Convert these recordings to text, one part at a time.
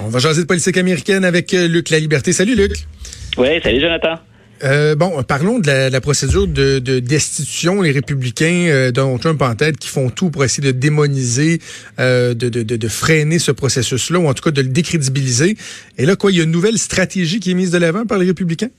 On va jaser de politique américaine avec euh, Luc La Liberté. Salut Luc. Oui, salut Jonathan. Euh, bon, parlons de la, procédure de, destitution. Les républicains, euh, Donald Trump en tête, qui font tout pour essayer de démoniser, euh, de, de, de, freiner ce processus-là, ou en tout cas de le décrédibiliser. Et là, quoi, il y a une nouvelle stratégie qui est mise de l'avant par les républicains?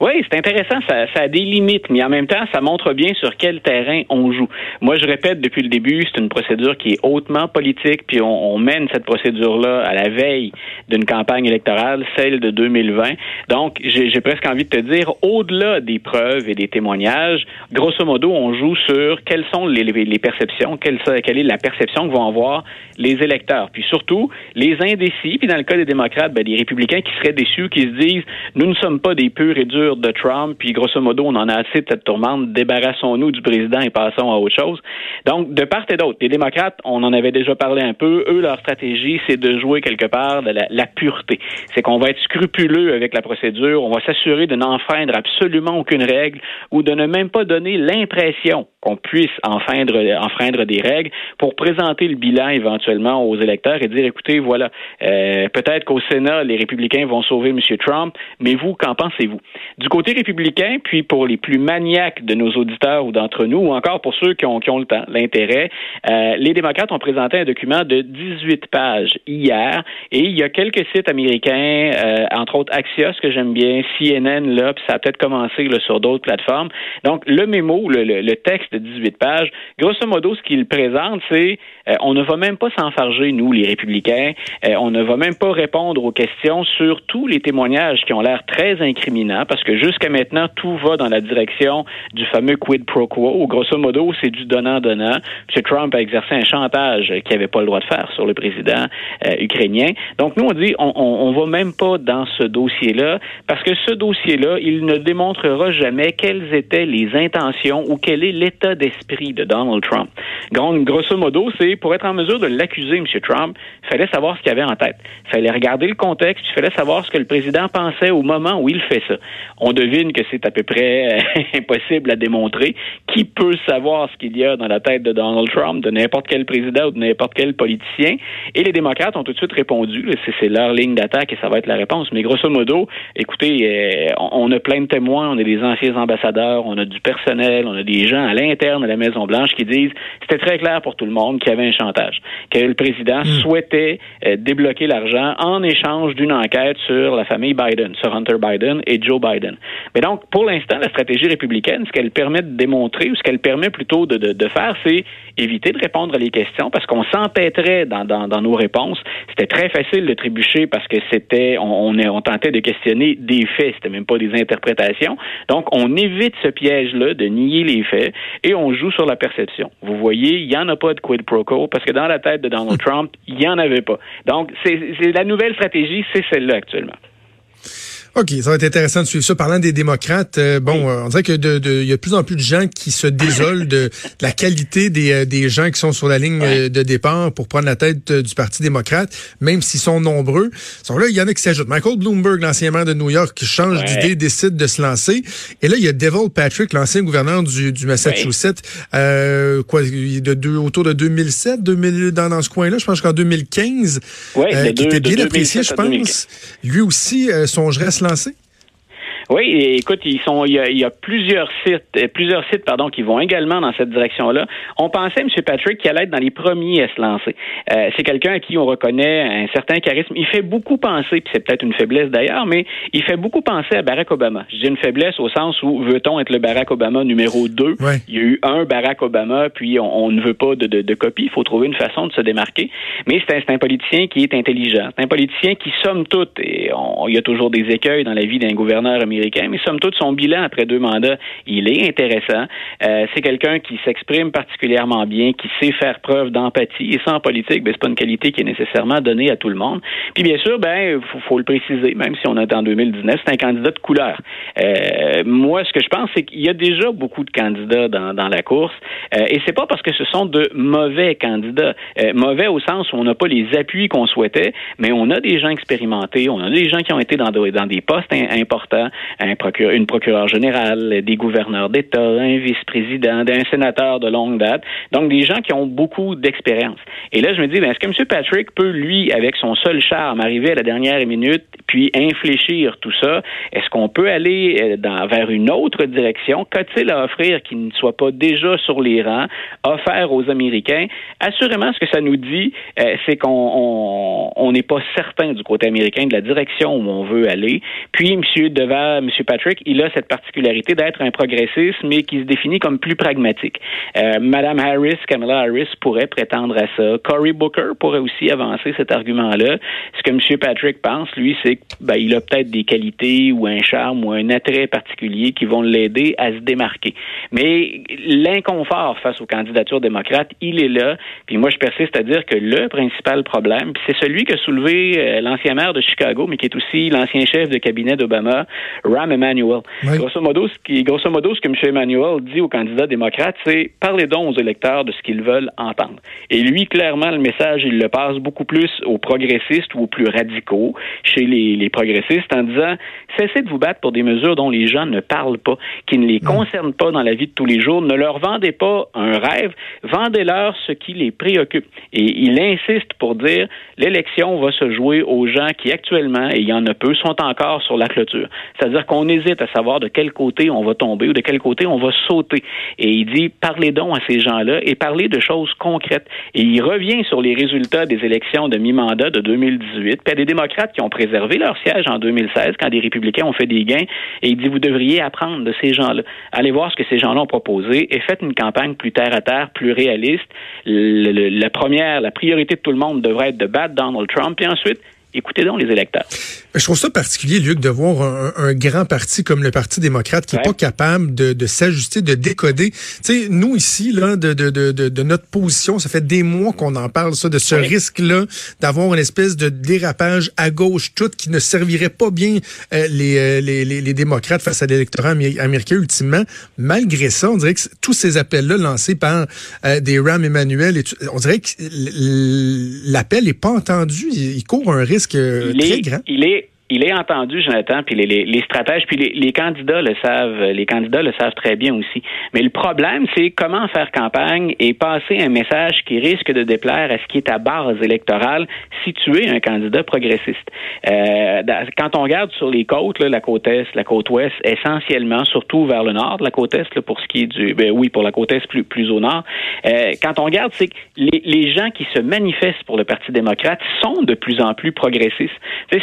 Oui, c'est intéressant, ça, ça, a des limites, mais en même temps, ça montre bien sur quel terrain on joue. Moi, je répète depuis le début, c'est une procédure qui est hautement politique, puis on, on mène cette procédure-là à la veille d'une campagne électorale, celle de 2020. Donc, j'ai presque envie de te dire, au-delà des preuves et des témoignages, grosso modo, on joue sur quelles sont les, les perceptions, quelle, est la perception que vont avoir les électeurs, puis surtout les indécis, puis dans le cas des démocrates, ben, les républicains qui seraient déçus, qui se disent, nous ne sommes pas des purs et durs de Trump, puis grosso modo, on en a assez de cette tourmente, débarrassons-nous du président et passons à autre chose. Donc, de part et d'autre, les démocrates, on en avait déjà parlé un peu, eux, leur stratégie, c'est de jouer quelque part de la, pureté. C'est qu'on va être scrupuleux avec la procédure, on va s'assurer de n'enfreindre absolument aucune règle ou de ne même pas donner l'impression qu'on puisse enfreindre, enfreindre des règles pour présenter le bilan éventuellement aux électeurs et dire, écoutez, voilà, euh, peut-être qu'au Sénat, les républicains vont sauver M. Trump, mais vous, qu'en pensez-vous? Du côté républicain, puis pour les plus maniaques de nos auditeurs ou d'entre nous, ou encore pour ceux qui ont, qui ont le temps, l'intérêt, euh, les démocrates ont présenté un document de 18 pages hier, et il y a quelques sites américains, euh, entre autres Axios, que j'aime bien, CNN, là, puis ça a peut-être commencé là, sur d'autres plateformes. Donc, le mémo, le, le, texte de 18 pages, grosso modo, ce qu'il présente, c'est euh, on ne va même pas s'enfarger, nous, les républicains, on ne va même pas répondre aux questions sur tous les témoignages qui ont l'air très incriminants, parce que jusqu'à maintenant, tout va dans la direction du fameux quid pro quo, où grosso modo, c'est du donnant-donnant. M. Trump a exercé un chantage qu'il n'avait pas le droit de faire sur le président euh, ukrainien. Donc, nous, on dit, on ne va même pas dans ce dossier-là, parce que ce dossier-là, il ne démontrera jamais quelles étaient les intentions ou quel est l'état d'esprit de Donald Trump. Grosso modo, c'est pour être en mesure de l'accuser, M. Trump, il fallait savoir ce qu'il avait en tête. Il fallait regarder le contexte, il fallait savoir ce que le président pensait au moment où il fait ça. On devine que c'est à peu près euh, impossible à démontrer. Qui peut savoir ce qu'il y a dans la tête de Donald Trump, de n'importe quel président ou de n'importe quel politicien? Et les démocrates ont tout de suite répondu. C'est leur ligne d'attaque et ça va être la réponse. Mais grosso modo, écoutez, euh, on a plein de témoins, on a des anciens ambassadeurs, on a du personnel, on a des gens à l'interne de la Maison-Blanche qui disent c'était très clair pour tout le monde qu'il y avait un chantage, que le président hmm. souhaitait euh, débloquer l'argent en échange d'une enquête sur la famille Biden, sur Hunter Biden et Joe Biden. Mais donc, pour l'instant, la stratégie républicaine, ce qu'elle permet de démontrer, ou ce qu'elle permet plutôt de, de, faire, c'est éviter de répondre à les questions parce qu'on s'empêterait dans, dans, dans, nos réponses. C'était très facile de trébucher parce que c'était, on, on, on, tentait de questionner des faits, c'était même pas des interprétations. Donc, on évite ce piège-là de nier les faits et on joue sur la perception. Vous voyez, il n'y en a pas de quid pro quo parce que dans la tête de Donald Trump, il n'y en avait pas. Donc, c'est la nouvelle stratégie, c'est celle-là actuellement. OK, ça va être intéressant de suivre ça. Parlant des démocrates, euh, bon, euh, on dirait que de, de, y a de plus en plus de gens qui se désolent de, la qualité des, euh, des gens qui sont sur la ligne de départ pour prendre la tête du Parti démocrate, même s'ils sont nombreux. Sont là, il y en a qui s'ajoutent. Michael Bloomberg, l'ancien maire de New York, qui change d'idée, décide de se lancer. Et là, il y a Devil Patrick, l'ancien gouverneur du, du Massachusetts, euh, quoi, de, de, autour de 2007, 2000, dans, dans ce coin-là, je pense qu'en 2015, qui était bien apprécié, je pense. Lui aussi songerait à se lancé? Oui, écoute, ils sont, il y, a, plusieurs sites, euh, plusieurs sites, pardon, qui vont également dans cette direction-là. On pensait, M. Patrick, qu'il allait être dans les premiers à se lancer. Euh, c'est quelqu'un à qui on reconnaît un certain charisme. Il fait beaucoup penser, puis c'est peut-être une faiblesse d'ailleurs, mais il fait beaucoup penser à Barack Obama. Je dis une faiblesse au sens où veut-on être le Barack Obama numéro 2? Il y a eu un Barack Obama, puis on, ne veut pas de, de, copie. Il faut trouver une façon de se démarquer. Mais c'est un, un, politicien qui est intelligent. C'est un politicien qui, somme toute, et il y a toujours des écueils dans la vie d'un gouverneur américain, mais somme toute, son bilan après deux mandats, il est intéressant. Euh, c'est quelqu'un qui s'exprime particulièrement bien, qui sait faire preuve d'empathie. Et ça, en politique, ben, c'est pas une qualité qui est nécessairement donnée à tout le monde. Puis bien sûr, ben, faut, faut le préciser, même si on est en 2019, c'est un candidat de couleur. Euh, moi, ce que je pense, c'est qu'il y a déjà beaucoup de candidats dans, dans la course, euh, et c'est pas parce que ce sont de mauvais candidats, euh, mauvais au sens où on n'a pas les appuis qu'on souhaitait, mais on a des gens expérimentés, on a des gens qui ont été dans, dans des postes importants, un procureur, une procureure générale, des gouverneurs d'État, un vice-président, un sénateur de longue date. Donc, des gens qui ont beaucoup d'expérience. Et là, je me dis, ben, est-ce que M. Patrick peut, lui, avec son seul charme, arriver à la dernière minute, puis infléchir tout ça? Est-ce qu'on peut aller euh, dans, vers une autre direction? Qu'a-t-il à offrir qui ne soit pas déjà sur les rangs, offert aux Américains? Assurément, ce que ça nous dit, euh, c'est qu'on n'est pas certain du côté américain de la direction où on veut aller. Puis, M. Deval, M. Patrick, il a cette particularité d'être un progressiste, mais qui se définit comme plus pragmatique. Euh, Madame Harris, Kamala Harris pourrait prétendre à ça. Cory Booker pourrait aussi avancer cet argument-là. Ce que M. Patrick pense, lui, c'est qu'il ben, a peut-être des qualités ou un charme ou un attrait particulier qui vont l'aider à se démarquer. Mais l'inconfort face aux candidatures démocrates, il est là. Puis moi, je persiste à dire que le principal problème, c'est celui que soulevé euh, l'ancien maire de Chicago, mais qui est aussi l'ancien chef de cabinet d'Obama, Rahm Emanuel. Grosso, modo, ce qui, grosso modo, ce que M. Emanuel dit aux candidats démocrates, c'est parlez donc aux électeurs de ce qu'ils veulent entendre. Et lui, clairement, le message, il le passe beaucoup plus aux progressistes ou aux plus radicaux chez les, les progressistes en disant cessez de vous battre pour des mesures dont les gens ne parlent pas, qui ne les concernent pas dans la vie de tous les jours. Ne leur vendez pas un rêve, vendez-leur ce qui les préoccupe. Et il insiste pour dire l'élection va se jouer aux gens qui actuellement, et il y en a peu, sont encore sur la clôture. C'est-à-dire qu'on hésite à savoir de quel côté on va tomber ou de quel côté on va sauter. Et il dit parlez donc à ces gens-là et parlez de choses concrètes. Et il revient sur les résultats des élections de mi-mandat de 2018. Puis il y a des démocrates qui ont préservé leur siège en 2016 quand des républicains ont fait des gains. Et il dit vous devriez apprendre de ces gens-là. Allez voir ce que ces gens-là ont proposé et faites une campagne plus terre à terre, plus réaliste. la première, la priorité de tout le monde devrait être de battre Donald Trump. Puis ensuite, écoutez donc les électeurs. Je trouve ça particulier, Luc, de voir un, grand parti comme le Parti démocrate qui n'est pas capable de, s'ajuster, de décoder. Tu sais, nous ici, là, de, de, de, de, notre position, ça fait des mois qu'on en parle, ça, de ce risque-là d'avoir une espèce de dérapage à gauche toute qui ne servirait pas bien euh, les, euh, les, les, les, démocrates face à l'électorat américain ultimement. Malgré ça, on dirait que tous ces appels-là lancés par euh, des Ram Emmanuel, et on dirait que l'appel est pas entendu. Il, court un risque très grand. Il est il est entendu, Jonathan, puis les, les, les stratèges, puis les, les, candidats le savent, les candidats le savent très bien aussi. Mais le problème, c'est comment faire campagne et passer un message qui risque de déplaire à ce qui est à base électorale si tu es un candidat progressiste. Euh, quand on regarde sur les côtes, là, la côte est, la côte ouest, essentiellement, surtout vers le nord la côte est, là, pour ce qui est du, ben oui, pour la côte est plus, plus au nord. Euh, quand on regarde, c'est que les, gens qui se manifestent pour le Parti démocrate sont de plus en plus progressistes.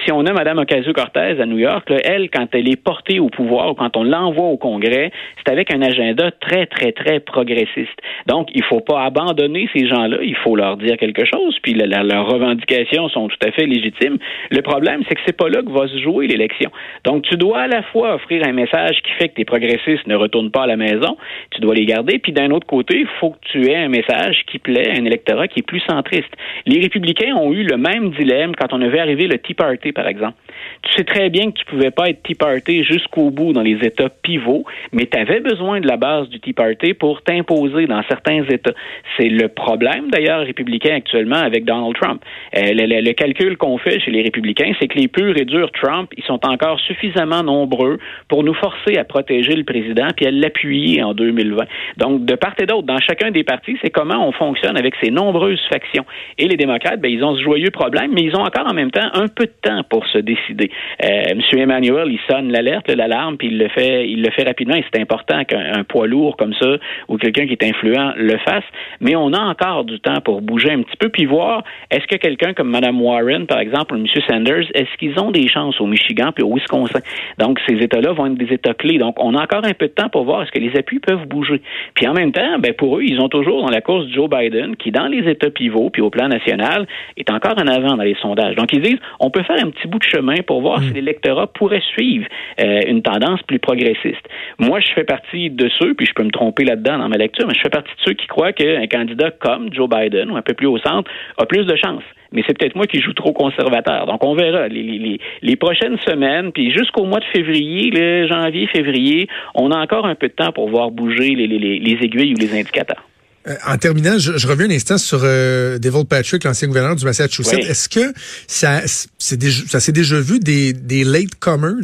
Si on a Madame Ocasio-Cortez à New York, elle, quand elle est portée au pouvoir ou quand on l'envoie au Congrès, c'est avec un agenda très, très, très progressiste. Donc, il faut pas abandonner ces gens-là. Il faut leur dire quelque chose. Puis leurs revendications sont tout à fait légitimes. Le problème, c'est que c'est pas là que va se jouer l'élection. Donc, tu dois à la fois offrir un message qui fait que tes progressistes ne retournent pas à la maison. Tu dois les garder. Puis d'un autre côté, il faut que tu aies un message qui plaît à un électorat qui est plus centriste. Les républicains ont eu le même dilemme quand on avait arrivé le Tea Party, par exemple. Tu sais très bien que tu pouvais pas être Tea Party jusqu'au bout dans les États pivots, mais tu avais besoin de la base du Tea Party pour t'imposer dans certains États. C'est le problème d'ailleurs républicain actuellement avec Donald Trump. Euh, le, calcul qu'on fait chez les républicains, c'est que les purs et durs Trump, ils sont encore suffisamment nombreux pour nous forcer à protéger le président puis à l'appuyer en 2020. Donc de part et d'autre, dans chacun des partis, c'est comment on fonctionne avec ces nombreuses factions. Et les démocrates, ben, ils ont ce joyeux problème, mais ils ont encore en même temps un peu de temps pour se décider. Euh, Monsieur Emmanuel, il sonne l'alerte, l'alarme, puis il le fait, il le fait rapidement. Et c'est important qu'un poids lourd comme ça ou quelqu'un qui est influent le fasse. Mais on a encore du temps pour bouger un petit peu puis voir est-ce que quelqu'un comme Mme Warren, par exemple, ou M. Sanders, est-ce qu'ils ont des chances au Michigan puis au Wisconsin? Donc ces États-là vont être des États clés. Donc on a encore un peu de temps pour voir est-ce que les appuis peuvent bouger? Puis en même temps, ben pour eux, ils ont toujours dans la course Joe Biden qui dans les États pivots puis au plan national est encore en avant dans les sondages. Donc ils disent on peut faire un petit bout de chemin pour voir si l'électorat pourrait suivre euh, une tendance plus progressiste. Moi, je fais partie de ceux, puis je peux me tromper là-dedans dans ma lecture, mais je fais partie de ceux qui croient qu'un candidat comme Joe Biden ou un peu plus au centre a plus de chances mais c'est peut-être moi qui joue trop conservateur. Donc, on verra les, les, prochaines semaines, puis jusqu'au mois de février, le janvier, février, on a encore un peu de temps pour voir bouger les, les aiguilles ou les indicateurs. Euh, en terminant, je, reviens un instant sur euh, Devil Patrick, l'ancien gouverneur du Massachusetts. Est-ce que ça, c'est ça s'est déjà vu des, des latecomers,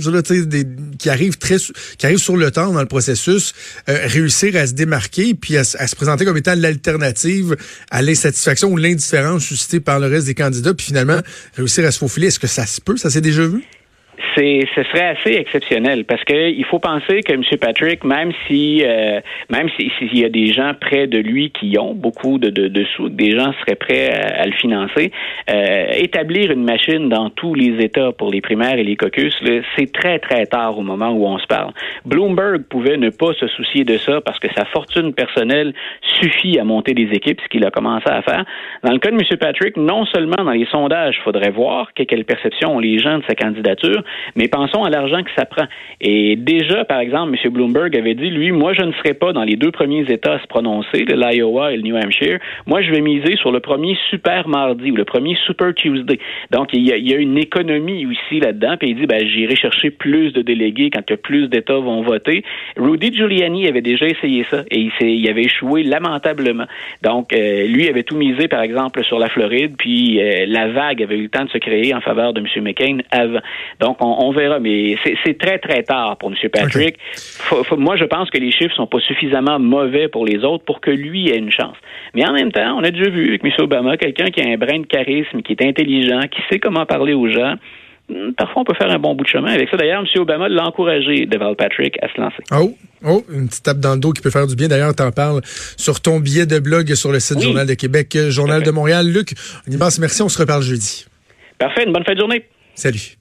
des, qui arrivent très, qui arrivent sur le temps dans le processus, euh, réussir à se démarquer puis à, se présenter comme étant l'alternative à l'insatisfaction ou l'indifférence suscitée par le reste des candidats, puis finalement réussir à se faufiler? Est-ce que ça se peut? Ça s'est déjà vu? C'est ce serait assez exceptionnel parce que il faut penser que M. Patrick, même si euh, même s'il y a des gens près de lui qui ont beaucoup de, de, de sous, des gens seraient prêts à, le financer, euh, établir une machine dans tous les États pour les primaires et les caucus, c'est très très tard au moment où on se parle. Bloomberg pouvait ne pas se soucier de ça parce que sa fortune personnelle suffit à monter des équipes, ce qu'il a commencé à faire. Dans le cas de M. Patrick, non seulement dans les sondages, faudrait voir quelle perception ont les gens de sa candidature, mais pensons à l'argent que ça prend. Et déjà, par exemple, M. Bloomberg avait dit, lui, moi, je ne serai pas dans les deux premiers États à se prononcer, l'Iowa et le New Hampshire. Moi, je vais miser sur le premier super mardi ou le premier super Tuesday. Donc, il y a, une économie aussi là-dedans. Puis il dit, ben, j'irai chercher plus de délégués quand que plus d'États vont voter. Rudy Giuliani avait déjà essayé ça et il, il avait échoué lamentablement. Donc, euh, lui avait tout misé, par exemple, sur la Floride, puis euh, la vague avait eu le temps de se créer en faveur de M. McCain avant. Donc, on on, verra, mais c'est très, très tard pour M. Patrick. moi, je pense que les chiffres sont pas suffisamment mauvais pour les autres pour que lui ait une chance. Mais en même temps, on a déjà vu avec M. Obama quelqu'un qui a un brin de charisme, qui est intelligent, qui sait comment parler aux gens hmm, parfois on peut faire un bon bout de chemin avec ça. D'ailleurs, M. Obama l'a encouragé, Deval Patrick, à se lancer. Oh, oh, une petite tape dans le dos qui peut faire du bien. D'ailleurs, tu en parles sur ton billet de blog sur le site Journal de Québec, Journal de Montréal. Luc, un immense merci. On se reparle jeudi. Parfait. Une bonne fin de journée. Salut.